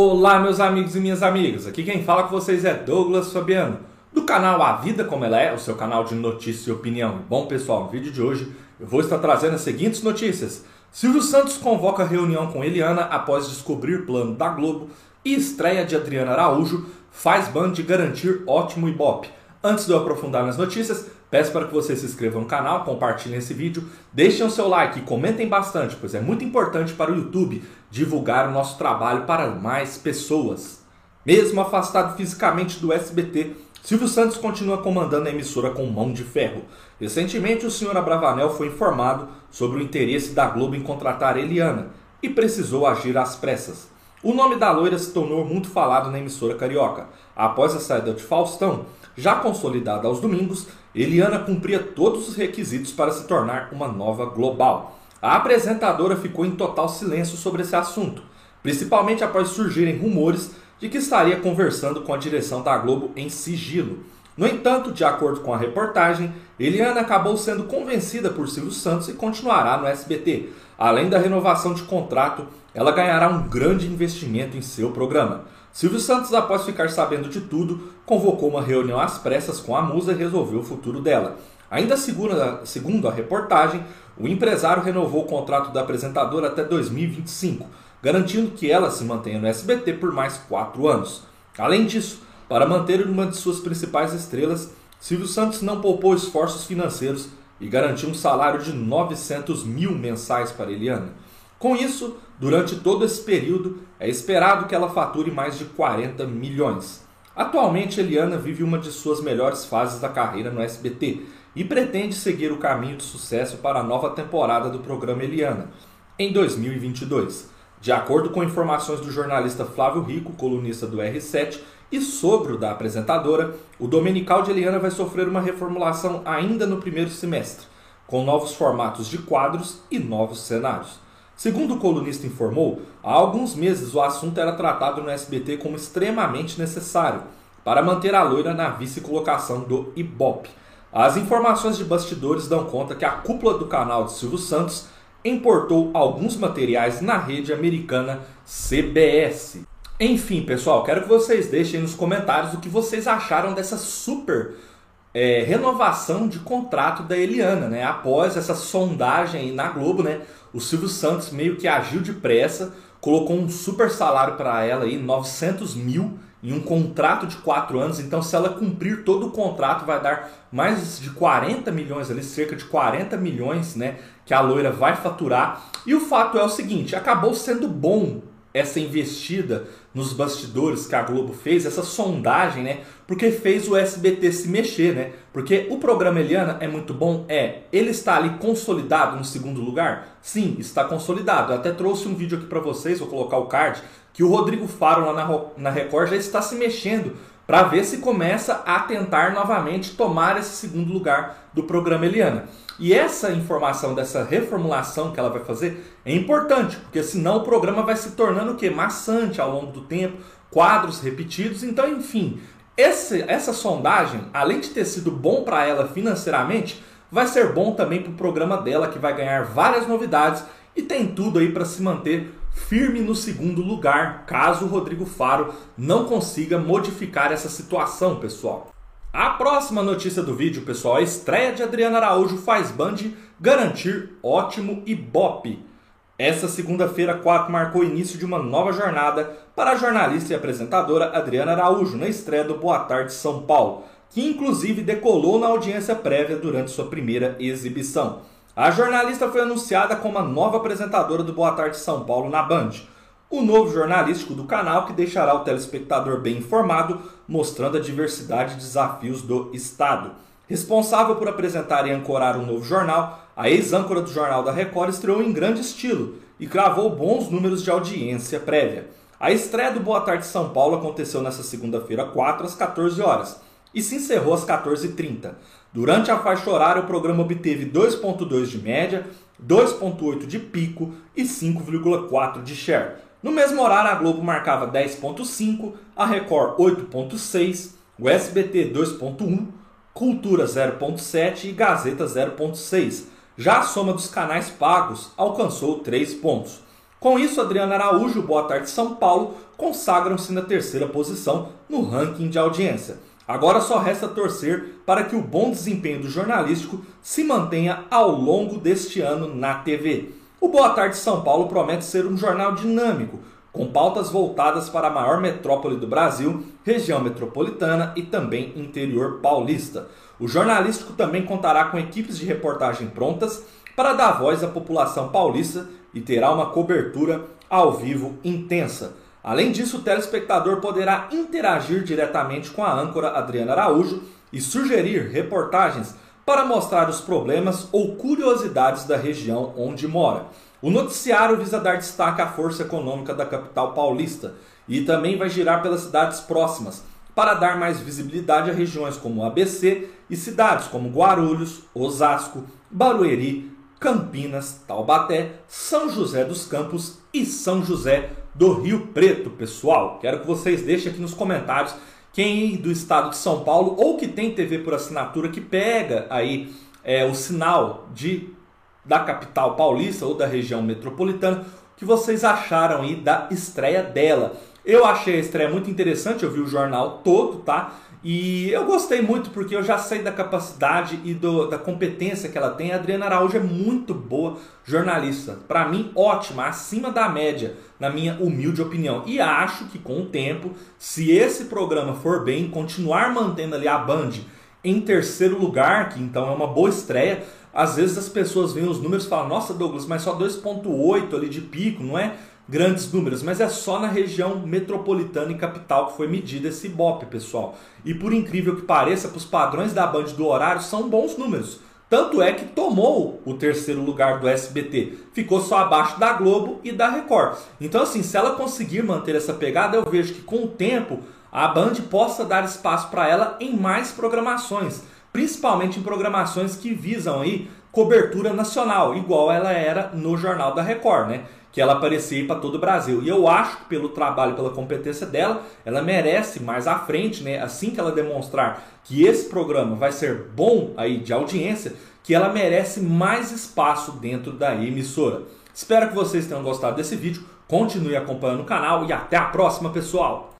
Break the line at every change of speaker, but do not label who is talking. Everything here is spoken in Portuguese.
Olá, meus amigos e minhas amigas. Aqui quem fala com vocês é Douglas Fabiano, do canal A Vida Como Ela É, o seu canal de notícia e opinião. Bom, pessoal, no vídeo de hoje eu vou estar trazendo as seguintes notícias. Silvio Santos convoca reunião com Eliana após descobrir plano da Globo e estreia de Adriana Araújo faz Band garantir ótimo Ibope. Antes de eu aprofundar nas notícias, peço para que vocês se inscrevam no canal, compartilhem esse vídeo, deixem o seu like e comentem bastante, pois é muito importante para o YouTube divulgar o nosso trabalho para mais pessoas. Mesmo afastado fisicamente do SBT, Silvio Santos continua comandando a emissora com mão de ferro. Recentemente, o senhor Abravanel foi informado sobre o interesse da Globo em contratar Eliana e precisou agir às pressas. O nome da loira se tornou muito falado na emissora carioca. Após a saída de Faustão, já consolidada aos domingos, Eliana cumpria todos os requisitos para se tornar uma nova global. A apresentadora ficou em total silêncio sobre esse assunto, principalmente após surgirem rumores de que estaria conversando com a direção da Globo em sigilo. No entanto, de acordo com a reportagem, Eliana acabou sendo convencida por Silvio Santos e continuará no SBT. Além da renovação de contrato, ela ganhará um grande investimento em seu programa. Silvio Santos, após ficar sabendo de tudo, convocou uma reunião às pressas com a musa e resolveu o futuro dela. Ainda segundo a reportagem, o empresário renovou o contrato da apresentadora até 2025, garantindo que ela se mantenha no SBT por mais quatro anos. Além disso, para manter uma de suas principais estrelas, Silvio Santos não poupou esforços financeiros e garantiu um salário de 900 mil mensais para Eliana. Com isso, durante todo esse período, é esperado que ela fature mais de 40 milhões. Atualmente, Eliana vive uma de suas melhores fases da carreira no SBT e pretende seguir o caminho de sucesso para a nova temporada do programa Eliana, em 2022. De acordo com informações do jornalista Flávio Rico, colunista do R7, e sogro da apresentadora, o Domenical de Eliana vai sofrer uma reformulação ainda no primeiro semestre, com novos formatos de quadros e novos cenários. Segundo o colunista informou, há alguns meses o assunto era tratado no SBT como extremamente necessário para manter a loira na vice-colocação do Ibope. As informações de bastidores dão conta que a cúpula do canal de Silvio Santos importou alguns materiais na rede americana CBS. Enfim, pessoal, quero que vocês deixem nos comentários o que vocês acharam dessa super é, renovação de contrato da Eliana, né? Após essa sondagem na Globo, né? O Silvio Santos meio que agiu depressa, colocou um super salário para ela aí, 900 mil em um contrato de 4 anos. Então, se ela cumprir todo o contrato, vai dar mais de 40 milhões ali, cerca de 40 milhões, né? Que a loira vai faturar. E o fato é o seguinte: acabou sendo bom essa investida nos bastidores que a Globo fez, essa sondagem, né? Porque fez o SBT se mexer, né? Porque o programa Eliana é muito bom, é. Ele está ali consolidado no segundo lugar? Sim, está consolidado. Eu até trouxe um vídeo aqui para vocês, vou colocar o card, que o Rodrigo Faro lá na, na Record já está se mexendo para ver se começa a tentar novamente tomar esse segundo lugar do programa Eliana. E essa informação dessa reformulação que ela vai fazer é importante, porque senão o programa vai se tornando o maçante ao longo do tempo, quadros repetidos. Então, enfim, esse, essa sondagem, além de ter sido bom para ela financeiramente, vai ser bom também para o programa dela, que vai ganhar várias novidades e tem tudo aí para se manter firme no segundo lugar, caso o Rodrigo Faro não consiga modificar essa situação, pessoal. A próxima notícia do vídeo, pessoal, a estreia de Adriana Araújo faz Band garantir ótimo Ibope. Essa segunda-feira, 4 marcou o início de uma nova jornada para a jornalista e apresentadora Adriana Araújo na estreia do Boa Tarde São Paulo, que inclusive decolou na audiência prévia durante sua primeira exibição. A jornalista foi anunciada como a nova apresentadora do Boa Tarde São Paulo na Band, o novo jornalístico do canal que deixará o telespectador bem informado, mostrando a diversidade de desafios do Estado. Responsável por apresentar e ancorar um novo jornal, a ex-âncora do Jornal da Record estreou em grande estilo e cravou bons números de audiência prévia. A estreia do Boa Tarde São Paulo aconteceu nesta segunda-feira, 4 às 14 horas, e se encerrou às 14h30. Durante a faixa horária, o programa obteve 2,2 de média, 2,8 de pico e 5,4 de share. No mesmo horário, a Globo marcava 10,5, a Record 8,6, o SBT 2,1, Cultura 0,7 e Gazeta 0,6. Já a soma dos canais pagos alcançou 3 pontos. Com isso, Adriana Araújo, Boa Tarde São Paulo, consagram-se na terceira posição no ranking de audiência. Agora só resta torcer para que o bom desempenho do jornalístico se mantenha ao longo deste ano na TV. O Boa Tarde São Paulo promete ser um jornal dinâmico, com pautas voltadas para a maior metrópole do Brasil, região metropolitana e também interior paulista. O jornalístico também contará com equipes de reportagem prontas para dar voz à população paulista e terá uma cobertura ao vivo intensa. Além disso, o telespectador poderá interagir diretamente com a âncora Adriana Araújo e sugerir reportagens para mostrar os problemas ou curiosidades da região onde mora. O noticiário visa dar destaque à força econômica da capital paulista e também vai girar pelas cidades próximas para dar mais visibilidade a regiões como ABC e cidades como Guarulhos, Osasco, Barueri, Campinas, Taubaté, São José dos Campos e São José do Rio Preto, pessoal. Quero que vocês deixem aqui nos comentários quem do estado de São Paulo ou que tem TV por assinatura que pega aí é, o sinal de da capital paulista ou da região metropolitana, que vocês acharam aí da estreia dela. Eu achei a estreia muito interessante, eu vi o jornal todo, tá? E eu gostei muito porque eu já sei da capacidade e do, da competência que ela tem. A Adriana Araújo é muito boa jornalista. Para mim, ótima, acima da média, na minha humilde opinião. E acho que com o tempo, se esse programa for bem, continuar mantendo ali a Band em terceiro lugar, que então é uma boa estreia, às vezes as pessoas veem os números e falam: Nossa, Douglas, mas só 2,8 ali de pico, não é? Grandes números, mas é só na região metropolitana e capital que foi medido esse Ibope, pessoal. E por incrível que pareça, para os padrões da Band do horário, são bons números. Tanto é que tomou o terceiro lugar do SBT. Ficou só abaixo da Globo e da Record. Então, assim, se ela conseguir manter essa pegada, eu vejo que com o tempo a Band possa dar espaço para ela em mais programações. Principalmente em programações que visam aí cobertura nacional, igual ela era no Jornal da Record, né? que ela aparecia para todo o Brasil. E eu acho que pelo trabalho, pela competência dela, ela merece mais à frente, né? Assim que ela demonstrar que esse programa vai ser bom aí de audiência, que ela merece mais espaço dentro da emissora. Espero que vocês tenham gostado desse vídeo. Continue acompanhando o canal e até a próxima, pessoal!